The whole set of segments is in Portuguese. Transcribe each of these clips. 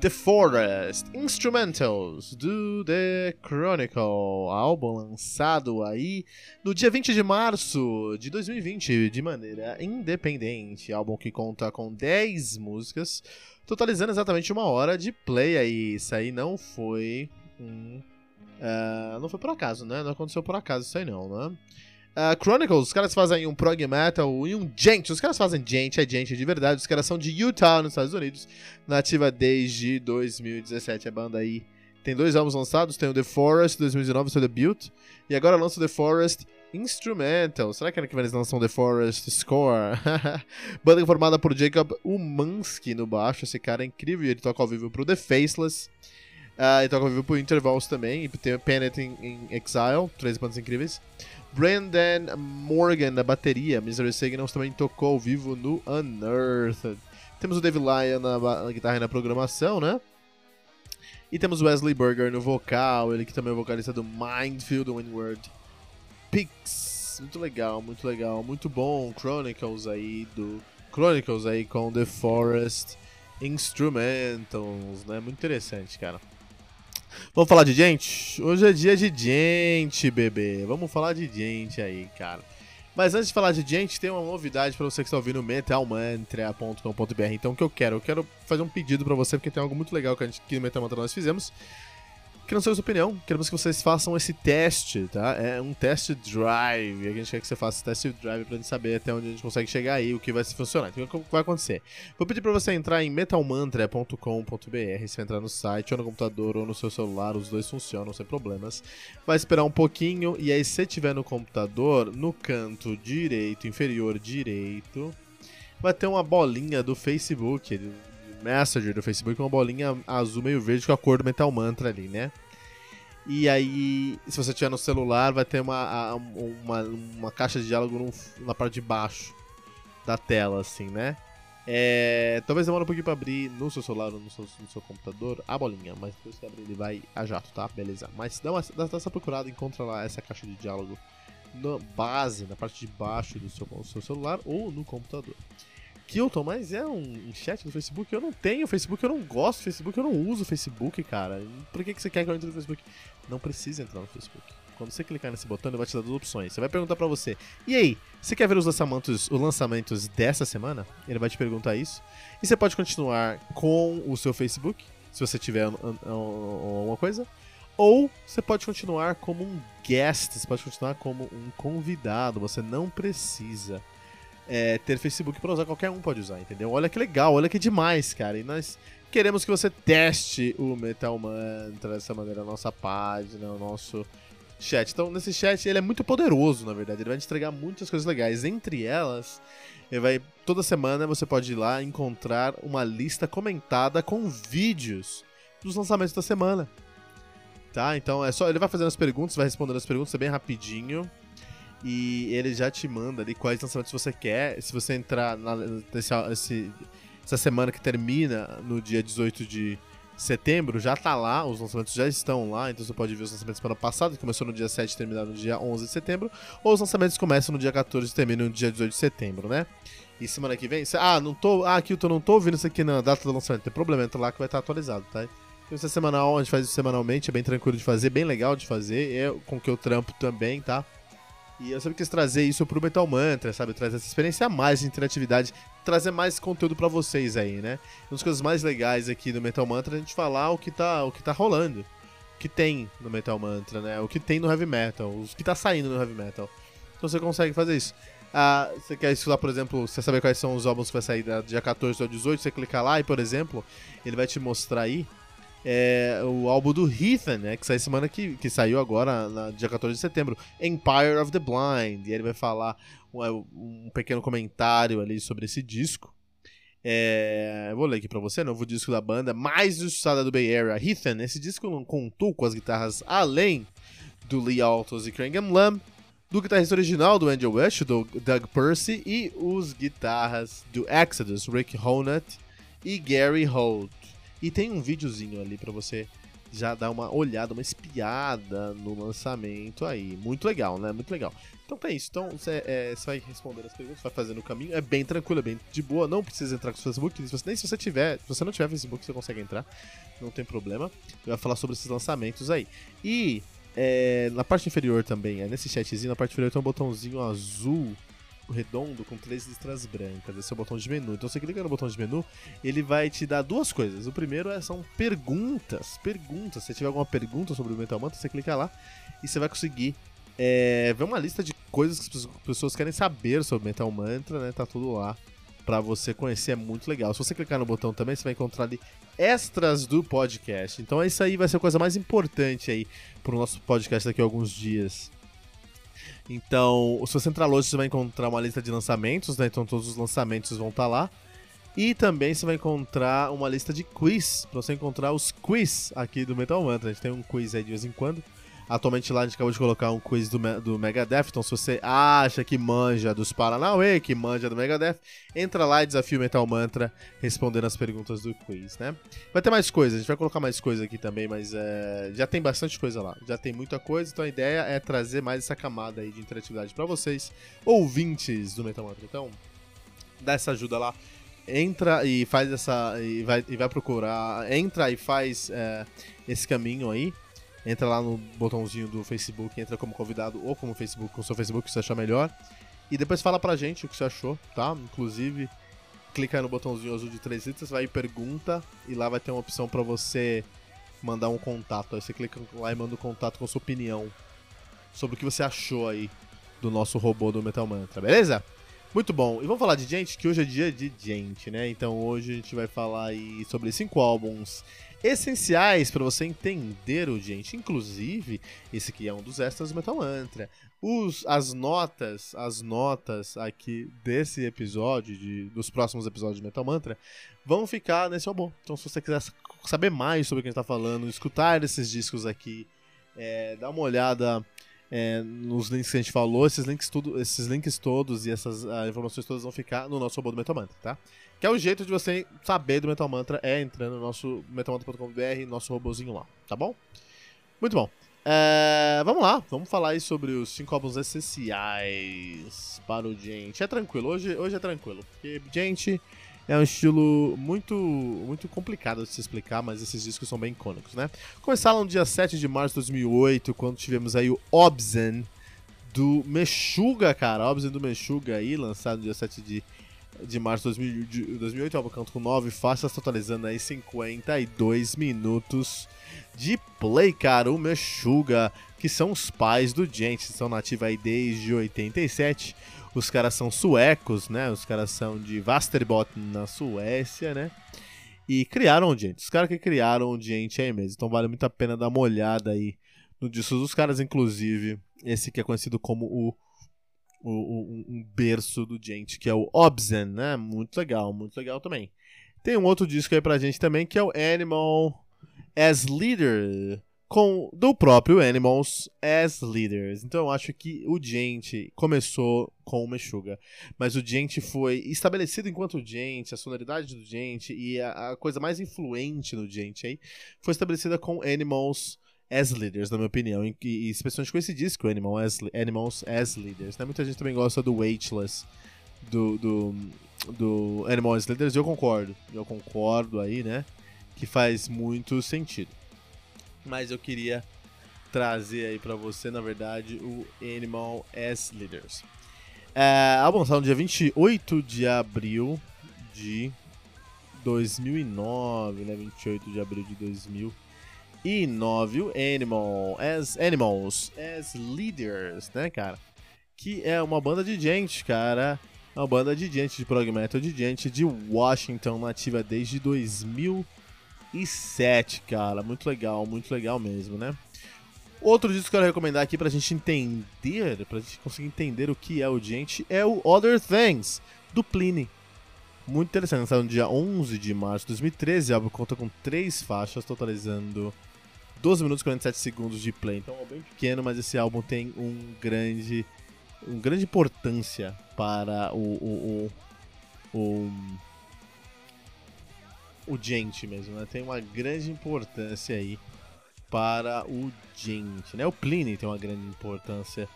The Forest Instrumentals do The Chronicle, álbum lançado aí no dia 20 de março de 2020 de maneira independente. Álbum que conta com 10 músicas, totalizando exatamente uma hora de play aí. Isso aí não foi um. Uh, não foi por acaso, né? Não aconteceu por acaso isso aí não, né? Uh, Chronicles, os caras fazem um prog metal e um gente. Os caras fazem gente, é gente de verdade. Os caras são de Utah, nos Estados Unidos. Nativa desde 2017. A banda aí tem dois álbuns lançados. Tem o The Forest, 2019, seu debut. E agora lança o The Forest Instrumental. Será que ano que vem eles lançam The Forest Score? banda formada por Jacob Umansky no baixo. Esse cara é incrível ele toca ao vivo pro The Faceless. Uh, e toca ao vivo pro Intervals também. E tem Planet in, in Exile. Três bandas incríveis. Brandon Morgan na bateria. Misery Signals também tocou ao vivo no Unearthed. Temos o Dave Lyon na, na guitarra e na programação, né? E temos Wesley Burger no vocal, ele que também é vocalista do Mindfield Windward Pix. Muito legal, muito legal, muito bom. Chronicles aí do Chronicles aí com The Forest Instrumentals, né? Muito interessante, cara. Vamos falar de gente? Hoje é dia de gente, bebê. Vamos falar de gente aí, cara. Mas antes de falar de gente, tem uma novidade para você que está ouvindo metalmantra.com.br. Então o que eu quero? Eu quero fazer um pedido para você, porque tem algo muito legal que a gente aqui no Metal Mantra nós fizemos. Queremos saber sua opinião, queremos que vocês façam esse teste, tá? É um test drive. A gente quer que você faça esse test drive pra gente saber até onde a gente consegue chegar aí, o que vai funcionar. Então, o que vai acontecer? Vou pedir pra você entrar em metalmantra.com.br. Você entrar no site, ou no computador, ou no seu celular, os dois funcionam sem problemas. Vai esperar um pouquinho, e aí, se tiver no computador, no canto direito, inferior direito, vai ter uma bolinha do Facebook Messenger do Facebook, uma bolinha azul meio verde com a cor do Metal Mantra ali, né? E aí, se você tiver no celular, vai ter uma, uma, uma caixa de diálogo na parte de baixo da tela, assim, né? É, talvez demore um pouquinho pra abrir no seu celular ou no seu, no seu computador a bolinha, mas depois que abrir ele vai a jato, tá? Beleza. Mas dá, uma, dá essa procurada, encontra lá essa caixa de diálogo na base, na parte de baixo do seu, do seu celular ou no computador. Kilton, mas é um, chat do Facebook? Eu não tenho Facebook, eu não gosto do Facebook, eu não uso Facebook, cara. Por que, que você quer que eu entre no Facebook? Não precisa entrar no Facebook. Quando você clicar nesse botão, ele vai te dar duas opções. Você vai perguntar pra você, e aí, você quer ver os lançamentos, os lançamentos dessa semana? Ele vai te perguntar isso. E você pode continuar com o seu Facebook, se você tiver alguma coisa. Ou você pode continuar como um guest, você pode continuar como um convidado. Você não precisa é, ter Facebook para usar, qualquer um pode usar, entendeu? Olha que legal, olha que demais, cara. E nós queremos que você teste o Metal Mantra dessa maneira, a nossa página, o nosso chat. Então, nesse chat, ele é muito poderoso, na verdade. Ele vai te entregar muitas coisas legais. Entre elas, ele vai toda semana você pode ir lá encontrar uma lista comentada com vídeos dos lançamentos da semana. Tá? Então, é só ele vai fazendo as perguntas, vai respondendo as perguntas, é bem rapidinho e ele já te manda ali quais lançamentos você quer. Se você entrar na, nesse, esse, essa semana que termina no dia 18 de setembro, já tá lá, os lançamentos já estão lá, então você pode ver os lançamentos para ano passado, que começou no dia 7 e terminou no dia 11 de setembro, ou os lançamentos começam no dia 14 e terminam no dia 18 de setembro, né? E semana que vem, ah, não tô, ah, aqui eu não tô ouvindo isso aqui na data do lançamento, tem problema, entra lá que vai estar atualizado, tá? Então isso é semanal, a gente faz isso semanalmente, é bem tranquilo de fazer, bem legal de fazer, é com que eu trampo também, tá? E eu sempre quis trazer isso pro Metal Mantra, sabe? Trazer essa experiência a mais de interatividade, trazer mais conteúdo para vocês aí, né? Uma das coisas mais legais aqui do Metal Mantra é a gente falar o que tá, o que tá rolando. O que tem no Metal Mantra, né? O que tem no Heavy Metal, o que tá saindo no Heavy Metal. Então você consegue fazer isso. Ah, você quer estudar, por exemplo, você saber quais são os álbuns que vai sair da dia 14 ao 18, você clicar lá e, por exemplo, ele vai te mostrar aí é, o álbum do Heathen, né, que sai semana que, que saiu agora, na dia 14 de setembro, Empire of the Blind. E ele vai falar um, um pequeno comentário ali sobre esse disco. É, vou ler aqui pra você, novo disco da banda, mais injustiçada do Bay Area, Ethan. Esse disco contou com as guitarras além do Lee Altos e Cranham Lamb, do guitarrista original do Angel West, do Doug Percy, e os guitarras do Exodus, Rick Honut e Gary Holt. E tem um videozinho ali para você já dar uma olhada, uma espiada no lançamento aí. Muito legal, né? Muito legal. Então é isso. Então você é, vai responder as perguntas, vai fazendo o caminho. É bem tranquilo, é bem de boa. Não precisa entrar com o Facebook. Se você, nem se você tiver, se você não tiver Facebook, você consegue entrar. Não tem problema. Vai falar sobre esses lançamentos aí. E é, na parte inferior também, é nesse chatzinho, na parte inferior tem um botãozinho azul redondo com três listras brancas. Esse é o botão de menu. Então você clica no botão de menu, ele vai te dar duas coisas. O primeiro é, são perguntas. Perguntas. Se tiver alguma pergunta sobre o Metal Mantra, você clica lá e você vai conseguir é, ver uma lista de coisas que as pessoas querem saber sobre Metal Mantra, né? Tá tudo lá para você conhecer, é muito legal. Se você clicar no botão também, você vai encontrar ali extras do podcast. Então isso aí vai ser a coisa mais importante aí pro nosso podcast daqui a alguns dias. Então, se você entrar hoje, você vai encontrar uma lista de lançamentos, né? Então todos os lançamentos vão estar tá lá. E também você vai encontrar uma lista de quiz, pra você encontrar os quiz aqui do Metal Mantra. A gente tem um quiz aí de vez em quando. Atualmente lá a gente acabou de colocar um quiz do, do Megadeth, então se você acha que manja dos Paranauê, que manja do Megadeth, entra lá e desafia o Metal Mantra respondendo as perguntas do quiz, né? Vai ter mais coisa, a gente vai colocar mais coisa aqui também, mas é, já tem bastante coisa lá, já tem muita coisa, então a ideia é trazer mais essa camada aí de interatividade para vocês, ouvintes do Metal Mantra. Então, dá essa ajuda lá entra e faz essa. e vai, e vai procurar. Entra e faz é, esse caminho aí entra lá no botãozinho do Facebook, entra como convidado ou como Facebook, com o seu Facebook, que você achar melhor. E depois fala pra gente o que você achou, tá? Inclusive, clica no botãozinho azul de três letras, vai em pergunta e lá vai ter uma opção para você mandar um contato. Aí você clica lá e manda um contato com sua opinião sobre o que você achou aí do nosso robô do Metal Mantra, beleza? Muito bom. E vamos falar de gente, que hoje é dia de gente, né? Então hoje a gente vai falar aí sobre cinco álbuns essenciais para você entender o gente. Inclusive, esse aqui é um dos extras do Metal Mantra. Os, as notas, as notas aqui desse episódio, de, dos próximos episódios de Metal Mantra, vão ficar nesse álbum. Então, se você quiser saber mais sobre o que a gente está falando, escutar esses discos aqui, é, dar uma olhada é, nos links que a gente falou, esses links, tudo, esses links todos e essas uh, informações todas vão ficar no nosso robô do Metal Mantra, tá? Que é o jeito de você saber do Metal Mantra é entrando no nosso metalmantra.com.br, nosso robozinho lá, tá bom? Muito bom. É, vamos lá, vamos falar aí sobre os 5 álbuns essenciais para o Gente. É tranquilo, hoje, hoje é tranquilo, porque Gente é um estilo muito muito complicado de se explicar, mas esses discos são bem icônicos, né? Começaram no dia 7 de março de 2008, quando tivemos aí o Obzen do Meshuga, cara. Obzen do Meshuga aí, lançado no dia 7 de de março de 2008, o álbum canto com 9 faixas, totalizando aí 52 minutos de play, cara. O Meshuga, que são os pais do Gente, estão nativos aí desde 87. Os caras são suecos, né? Os caras são de Vasterbotten, na Suécia, né? E criaram o Gente. Os caras que criaram o Gente aí mesmo. Então vale muito a pena dar uma olhada aí no disco dos caras, inclusive. Esse que é conhecido como o um, um berço do gente, que é o Obzen, né? Muito legal, muito legal também. Tem um outro disco aí pra gente também, que é o Animal as Leader, com do próprio Animals as Leaders. Então eu acho que o Gente começou com o Meshuga, mas o Gente foi estabelecido enquanto Gente, a sonoridade do Gente e a, a coisa mais influente no Gente aí foi estabelecida com Animals as leaders, na minha opinião. E, e especialmente com esse disco, Animal as, Animals as Leaders. Né? Muita gente também gosta do Weightless, do, do, do Animal as Leaders, e eu concordo. Eu concordo aí, né? Que faz muito sentido. Mas eu queria trazer aí pra você, na verdade, o Animal as Leaders. É, álbum no dia 28 de abril de 2009, né? 28 de abril de 2009 e 9, o Animal, as Animals, as Leaders, né, cara? Que é uma banda de gente, cara. Uma banda de gente de prog metal, de gente de Washington, nativa desde 2007, cara. Muito legal, muito legal mesmo, né? Outro disco que eu quero recomendar aqui pra gente entender, pra gente conseguir entender o que é o gente, é o Other Things, do Pliny. Muito interessante, lançado no dia 11 de março de 2013. O álbum conta com três faixas, totalizando 12 minutos e 47 segundos de play. Então é bem pequeno, mas esse álbum tem um grande, uma grande importância para o, o, o, o, o gente mesmo. Né? Tem uma grande importância aí para o gente. Né? O Pliny tem uma grande importância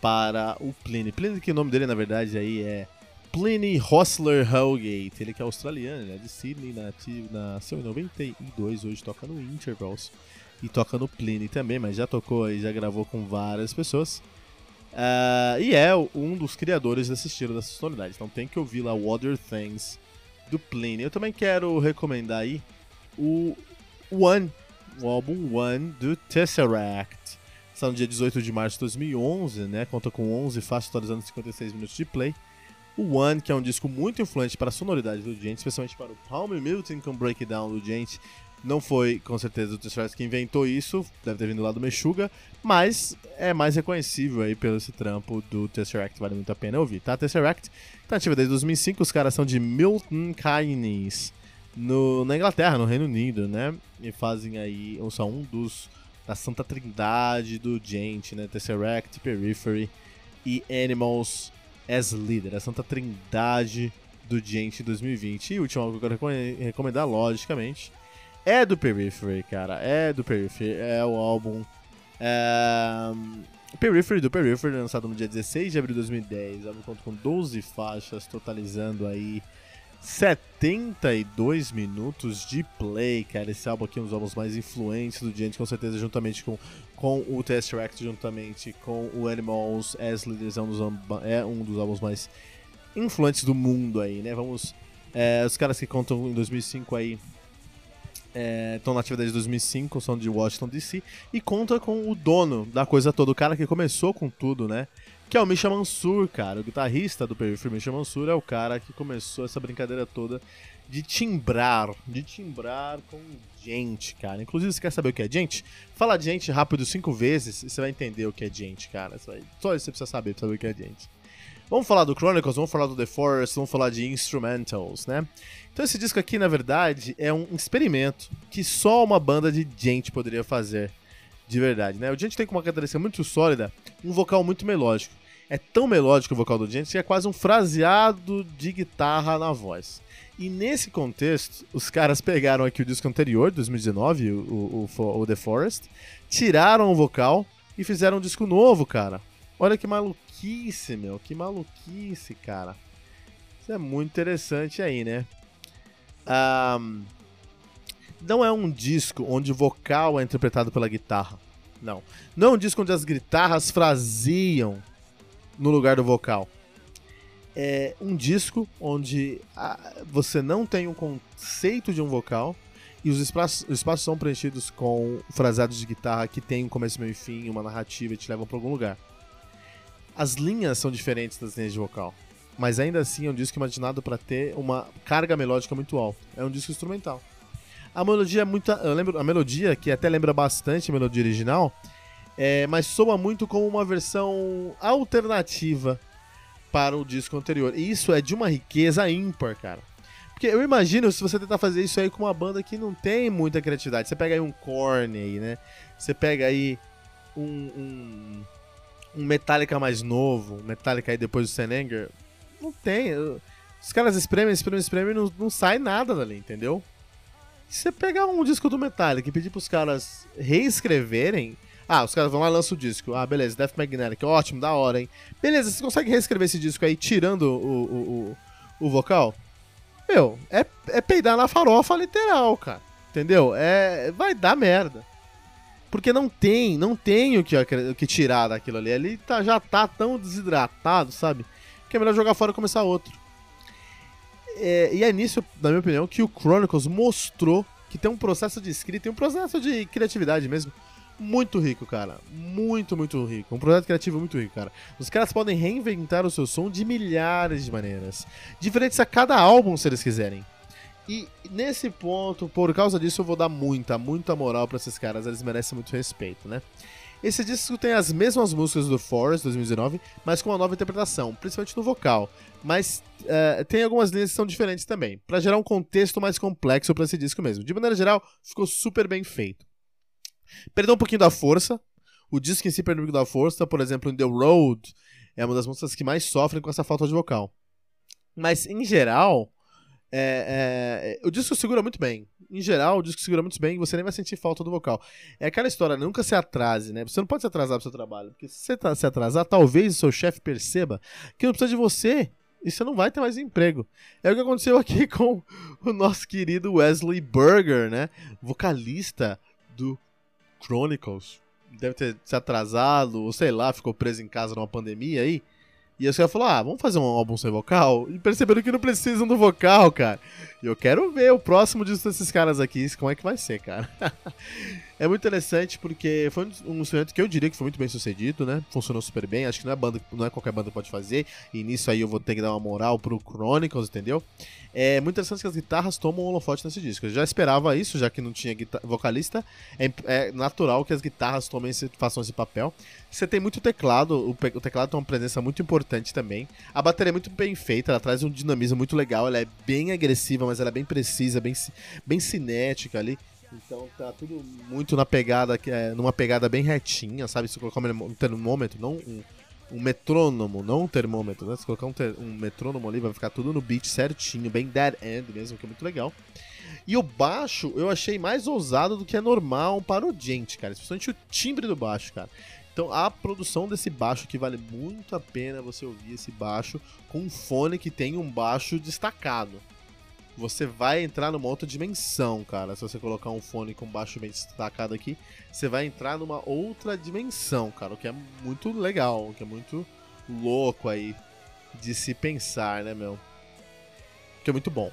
para o Pliny. Pliny, que o nome dele na verdade aí é Pliny Hostler Hellgate, ele que é australiano, ele é de Sydney, nativo, nasceu em 92, hoje toca no Intervals e toca no Pliny também, mas já tocou e já gravou com várias pessoas. Uh, e é um dos criadores desse estilo, dessa sonoridade. Então tem que ouvir lá Other Things do Pliny. Eu também quero recomendar aí o One, o álbum One do Tesseract. Está no dia 18 de março de 2011, né? Conta com 11 faixas atualizando 56 minutos de play. O One, que é um disco muito influente para a sonoridade do Gente, especialmente para o Palm Milton com Breakdown do Gente. Não foi, com certeza, o Tesseract que inventou isso, deve ter vindo lá do Meshuga, mas é mais reconhecível aí pelo esse trampo do Tesseract, vale muito a pena ouvir, tá? Tesseract tá ativa desde 2005, os caras são de Milton Keynes, no, na Inglaterra, no Reino Unido, né? E fazem aí, são um dos, da Santa Trindade do Gente, né? Tesseract, Periphery e Animals as Leader, a santa trindade do Gente 2020. E o último álbum que eu quero recomendar, logicamente, é do Periphery, cara. É do Periphery. É o álbum. É... Periphery do Periphery, lançado no dia 16 de abril de 2010. O álbum conta com 12 faixas, totalizando aí 72 minutos de play, cara. Esse álbum aqui é um dos álbuns mais influentes do Gente, com certeza, juntamente com, com o Tesseract, juntamente com o Animals as Leaders, é um dos, é um dos álbuns mais influentes do mundo aí, né? Vamos. É, os caras que contam em 2005 aí. Estão é, na atividade de 2005, são de Washington DC, e conta com o dono da coisa toda, o cara que começou com tudo, né? que é o Misha Mansur, cara. O guitarrista do Periphery Misha Mansur é o cara que começou essa brincadeira toda de timbrar, de timbrar com gente, cara. Inclusive, você quer saber o que é gente? Fala gente rápido cinco vezes e você vai entender o que é gente, cara. Só isso você precisa saber pra saber o que é gente. Vamos falar do Chronicles, vamos falar do The Forest, vamos falar de instrumentals, né? Então esse disco aqui, na verdade, é um experimento que só uma banda de gente poderia fazer de verdade, né? O gente tem com uma característica muito sólida, um vocal muito melódico é tão melódico o vocal do James que é quase um fraseado de guitarra na voz. E nesse contexto, os caras pegaram aqui o disco anterior, 2019, o, o, o The Forest, tiraram o vocal e fizeram um disco novo, cara. Olha que maluquice, meu. Que maluquice, cara. Isso é muito interessante aí, né? Um, não é um disco onde o vocal é interpretado pela guitarra. Não. Não é um disco onde as guitarras fraseiam no lugar do vocal. É um disco onde você não tem um conceito de um vocal e os espaços, os espaços são preenchidos com fraseados de guitarra que tem um começo, meio e fim, uma narrativa e te levam para algum lugar. As linhas são diferentes das linhas de vocal, mas ainda assim é um disco imaginado para ter uma carga melódica muito alta. É um disco instrumental. A melodia é muito, eu lembro, a melodia que até lembra bastante a melodia original, é, mas soa muito como uma versão alternativa para o disco anterior. E isso é de uma riqueza ímpar, cara. Porque eu imagino se você tentar fazer isso aí com uma banda que não tem muita criatividade. Você pega aí um Korn aí, né? Você pega aí um, um, um Metallica mais novo, Metallica aí depois do Senenger. Não tem. Os caras espremem, espremem, espremem e não, não sai nada dali, entendeu? Se você pegar um disco do Metallica e pedir pros caras reescreverem, ah, os caras vão lá e lançam o disco. Ah, beleza, Death Magnetic, ótimo, da hora, hein? Beleza, você consegue reescrever esse disco aí tirando o, o, o, o vocal? Meu, é, é peidar na farofa literal, cara. Entendeu? É, vai dar merda. Porque não tem, não tem o que, o que tirar daquilo ali. Ele tá, já tá tão desidratado, sabe? Que é melhor jogar fora e começar outro. É, e é nisso, na minha opinião, que o Chronicles mostrou que tem um processo de escrita e um processo de criatividade mesmo muito rico, cara. Muito, muito rico. Um projeto criativo muito rico, cara. Os caras podem reinventar o seu som de milhares de maneiras. Diferentes a cada álbum, se eles quiserem. E nesse ponto, por causa disso, eu vou dar muita, muita moral para esses caras. Eles merecem muito respeito, né? Esse disco tem as mesmas músicas do Forest 2019, mas com uma nova interpretação, principalmente no vocal. Mas uh, tem algumas linhas que são diferentes também, para gerar um contexto mais complexo para esse disco mesmo. De maneira geral, ficou super bem feito. Perdeu um pouquinho da força. O disco em si perdeu um pouquinho da força, por exemplo, em The Road, é uma das músicas que mais sofrem com essa falta de vocal. Mas, em geral, é, é, o disco segura muito bem. Em geral, o disco segura muito bem e você nem vai sentir falta do vocal. É aquela história, nunca se atrase, né? Você não pode se atrasar pro seu trabalho. Porque se você tá, se atrasar, talvez o seu chefe perceba que não precisa de você e você não vai ter mais emprego. É o que aconteceu aqui com o nosso querido Wesley Burger, né? Vocalista do Chronicles. Deve ter se atrasado, ou sei lá, ficou preso em casa numa pandemia aí. E os caras falaram, ah, vamos fazer um álbum sem vocal? E perceberam que não precisam do vocal, cara. E eu quero ver o próximo disco desses caras aqui, como é que vai ser, cara. é muito interessante porque foi um instrumento que eu diria que foi muito bem sucedido, né? Funcionou super bem. Acho que não é, banda, não é qualquer banda que pode fazer. E nisso aí eu vou ter que dar uma moral pro Chronicles, entendeu? É muito interessante que as guitarras tomam um holofote nesse disco. Eu já esperava isso, já que não tinha vocalista. É, é, natural que as guitarras tomem esse, façam esse papel. Você tem muito teclado, o, o, teclado tem uma presença muito importante também. A bateria é muito bem feita, ela traz um dinamismo muito legal. Ela é bem agressiva, mas ela é bem precisa, bem, bem cinética ali. Então tá tudo muito na pegada, é, numa pegada bem retinha, sabe? Se colocar um termômetro, não um um metrônomo, não um termômetro, né? Se colocar um, um metrônomo ali, vai ficar tudo no beat certinho, bem dead end mesmo, que é muito legal. E o baixo eu achei mais ousado do que é normal para o gente, cara. Especialmente o timbre do baixo, cara. Então a produção desse baixo que vale muito a pena você ouvir esse baixo com um fone que tem um baixo destacado você vai entrar numa outra dimensão, cara. Se você colocar um fone com baixo bem destacado aqui, você vai entrar numa outra dimensão, cara. O que é muito legal, o que é muito louco aí de se pensar, né, meu? Que é muito bom.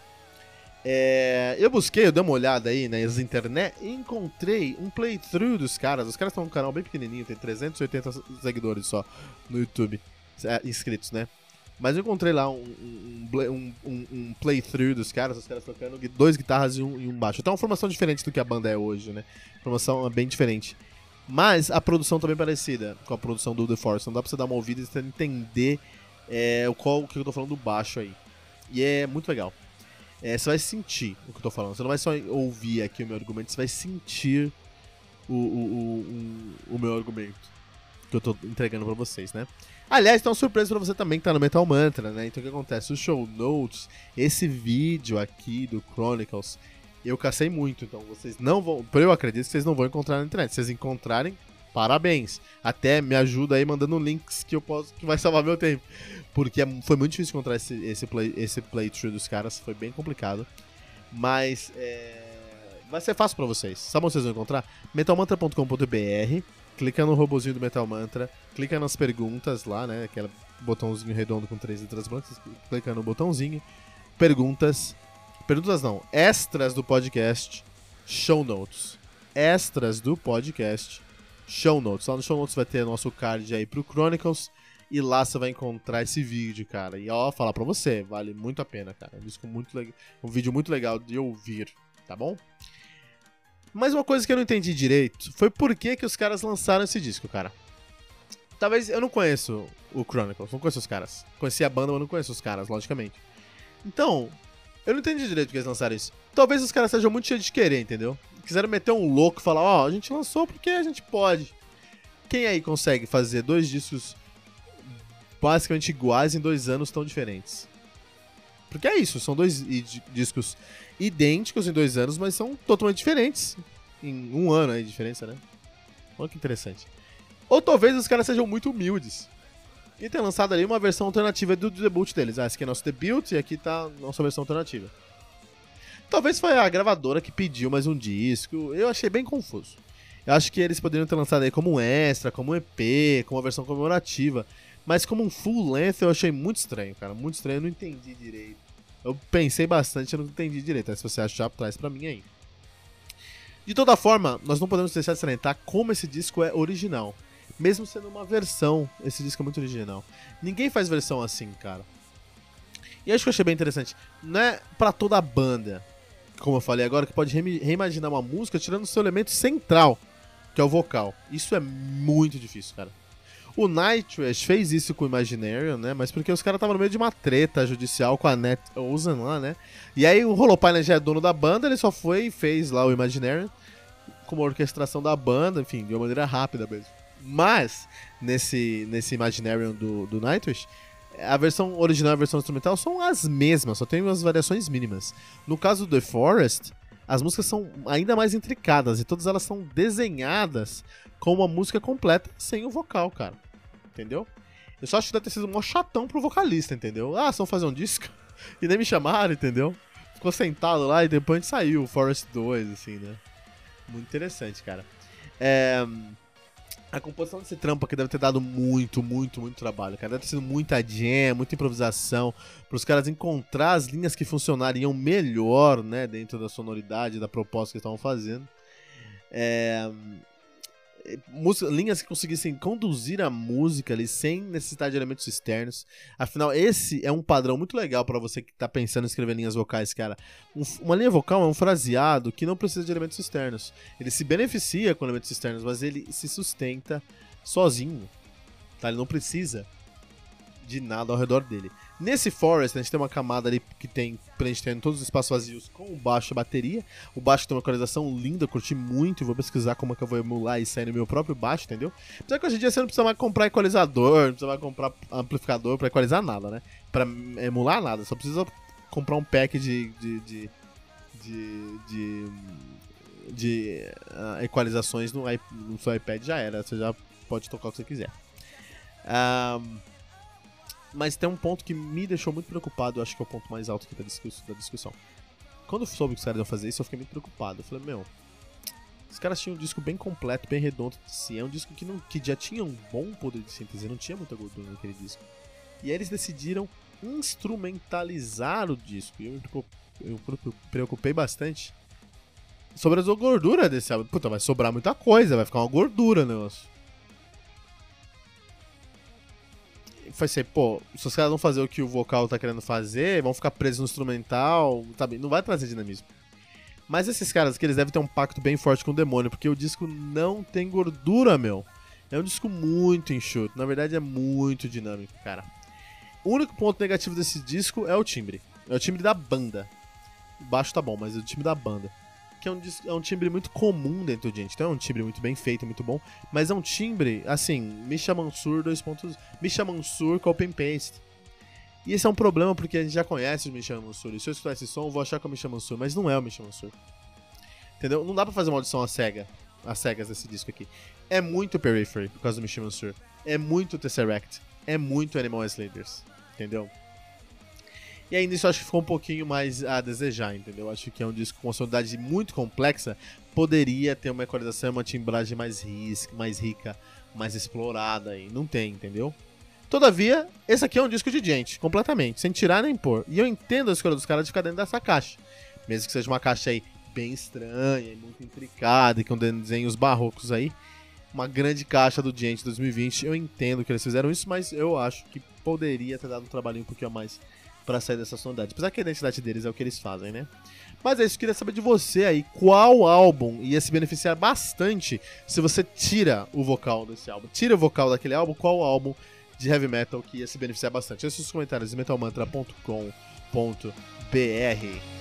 É, eu busquei, eu dei uma olhada aí nas internet e encontrei um playthrough dos caras. Os caras estão num canal bem pequenininho, tem 380 seguidores só no YouTube, é, inscritos, né? Mas eu encontrei lá um, um, um, um, playthrough dos caras, os caras tocando dois guitarras e um, e um baixo. Até uma formação diferente do que a banda é hoje, né? Formação bem diferente. Mas a produção também é parecida com a produção do The Force. Não dá pra você dar uma ouvida e entender é, qual que eu tô falando do baixo aí. E é muito legal. É, você vai sentir o que eu tô falando. Você não vai só ouvir aqui o meu argumento, você vai sentir o, o, o, o meu argumento que eu tô entregando pra vocês, né? Aliás, tem uma surpresa pra você também que tá no Metal Mantra, né? Então o que acontece? Os show notes, esse vídeo aqui do Chronicles, eu cacei muito. Então vocês não vão. Eu acredito que vocês não vão encontrar na internet. Se vocês encontrarem, parabéns. Até me ajuda aí mandando links que eu posso. que vai salvar meu tempo. Porque é, foi muito difícil encontrar esse, esse, play, esse playthrough dos caras. Foi bem complicado. Mas é, vai ser fácil para vocês. Sabe onde vocês vão encontrar? metalmantra.com.br clica no robozinho do Metal Mantra, clica nas perguntas lá, né? Aquele botãozinho redondo com três letras brancas, clica no botãozinho, perguntas, perguntas não, extras do podcast, show notes. Extras do podcast, show notes. Lá no show notes vai ter nosso card aí pro Chronicles. E lá você vai encontrar esse vídeo, cara. E ó, falar pra você, vale muito a pena, cara. Um disco muito. Um vídeo muito legal de ouvir, tá bom? Mas uma coisa que eu não entendi direito foi por que, que os caras lançaram esse disco, cara. Talvez eu não conheço o Chronicles, não conheço os caras. Conheci a banda, mas não conheço os caras, logicamente. Então, eu não entendi direito porque eles lançaram isso. Talvez os caras sejam muito cheios de querer, entendeu? Quiseram meter um louco e falar, ó, oh, a gente lançou porque a gente pode. Quem aí consegue fazer dois discos basicamente iguais em dois anos tão diferentes? Porque é isso, são dois discos idênticos em dois anos, mas são totalmente diferentes. Em um ano aí diferença, né? Olha que interessante. Ou talvez os caras sejam muito humildes. E tenham lançado ali uma versão alternativa do debut deles. Ah, esse aqui é nosso debut e aqui tá nossa versão alternativa. Talvez foi a gravadora que pediu mais um disco. Eu achei bem confuso. Eu acho que eles poderiam ter lançado aí como um extra, como um EP, como uma versão comemorativa. Mas como um full length eu achei muito estranho, cara. Muito estranho, eu não entendi direito. Eu pensei bastante, eu não entendi direito. Se você achar, traz pra mim aí. De toda forma, nós não podemos deixar de salientar como esse disco é original. Mesmo sendo uma versão, esse disco é muito original. Ninguém faz versão assim, cara. E acho que eu achei bem interessante. Não é pra toda a banda, como eu falei agora, que pode reimaginar uma música tirando o seu elemento central. que é o vocal. Isso é muito difícil, cara. O Nightwish fez isso com o Imaginarium, né? Mas porque os caras estavam no meio de uma treta judicial com a Net Ozen lá, né? E aí o Holopainen já é dono da banda, ele só foi e fez lá o Imaginarium com uma orquestração da banda, enfim, de uma maneira rápida mesmo. Mas, nesse, nesse Imaginarium do, do Nightwish, a versão original e a versão instrumental são as mesmas, só tem umas variações mínimas. No caso do The Forest, as músicas são ainda mais intricadas e todas elas são desenhadas com uma música completa sem o vocal, cara. Entendeu? Eu só acho que deve ter sido um chatão pro vocalista, entendeu? Ah, só fazer um disco. E nem me chamaram, entendeu? Ficou sentado lá e depois a gente saiu, Forest 2, assim, né? Muito interessante, cara. É a composição desse trampo aqui deve ter dado muito, muito, muito trabalho, cara. Deve ter sido muita jam, muita improvisação, para os caras encontrar as linhas que funcionariam melhor, né, dentro da sonoridade, da proposta que estavam fazendo. É, música, linhas que conseguissem conduzir a música ali sem necessidade de elementos externos. Afinal, esse é um padrão muito legal para você que tá pensando em escrever linhas vocais, cara. Um, uma linha vocal é um fraseado que não precisa de elementos externos. Ele se beneficia com elementos externos, mas ele se sustenta sozinho. Tá? Ele não precisa de nada ao redor dele. Nesse Forest, a gente tem uma camada ali que tem preenchendo todos os espaços vazios com o baixo e bateria. O baixo tem uma equalização linda, curti muito. Vou pesquisar como é que eu vou emular isso aí no meu próprio baixo, entendeu? Apesar que hoje em dia você não precisa mais comprar equalizador, não precisa mais comprar amplificador para equalizar nada, né? Pra emular nada, só precisa comprar um pack de. de, de, de, de, de uh, equalizações no, no seu iPad já era. Você já pode tocar o que você quiser. Um, mas tem um ponto que me deixou muito preocupado, eu acho que é o ponto mais alto aqui da, da discussão. Quando eu soube que os caras iam fazer isso, eu fiquei muito preocupado. Eu falei, meu, os caras tinham um disco bem completo, bem redondo de si. É um disco que, não, que já tinha um bom poder de síntese, não tinha muita gordura naquele disco. E aí eles decidiram instrumentalizar o disco. E eu me preocupei bastante sobre a gordura desse álbum. Puta, vai sobrar muita coisa, vai ficar uma gordura o negócio. Foi ser, pô, se os caras não fazer o que o vocal tá querendo fazer, vão ficar presos no instrumental, sabe? Não vai trazer dinamismo. Mas esses caras aqui, eles devem ter um pacto bem forte com o demônio, porque o disco não tem gordura, meu. É um disco muito enxuto, na verdade é muito dinâmico, cara. O único ponto negativo desse disco é o timbre. É o timbre da banda. O baixo tá bom, mas é o timbre da banda que é um, é um timbre muito comum dentro de gente. Então é um timbre muito bem feito, muito bom. Mas é um timbre, assim, Misha Mansur 2.0. Misha Mansur copy paste. E esse é um problema porque a gente já conhece o Misha Mansur. E se eu escutar esse som, eu vou achar que é o Misha Mansur. Mas não é o Misha Mansur. Entendeu? Não dá pra fazer uma audição a cega. As cegas desse disco aqui. É muito Periphery por causa do Misha Mansur. É muito Tesseract. É muito Animal as Leaders. Entendeu? E ainda isso acho que ficou um pouquinho mais a desejar, entendeu? Acho que é um disco com uma sonoridade muito complexa, poderia ter uma equalização uma timbragem mais, risca, mais rica, mais explorada e não tem, entendeu? Todavia, esse aqui é um disco de gente, completamente, sem tirar nem pôr. E eu entendo a escolha dos caras de ficar dentro dessa caixa. Mesmo que seja uma caixa aí bem estranha, muito intricada e com desenhos barrocos aí. Uma grande caixa do Gente 2020. Eu entendo que eles fizeram isso, mas eu acho que poderia ter dado um trabalhinho um pouquinho a mais para sair dessa sonoridade. Apesar que a identidade deles é o que eles fazem, né? Mas é isso, queria saber de você aí, qual álbum ia se beneficiar bastante se você tira o vocal desse álbum? Tira o vocal daquele álbum, qual álbum de heavy metal que ia se beneficiar bastante? Os comentários em metalmantra.com.br.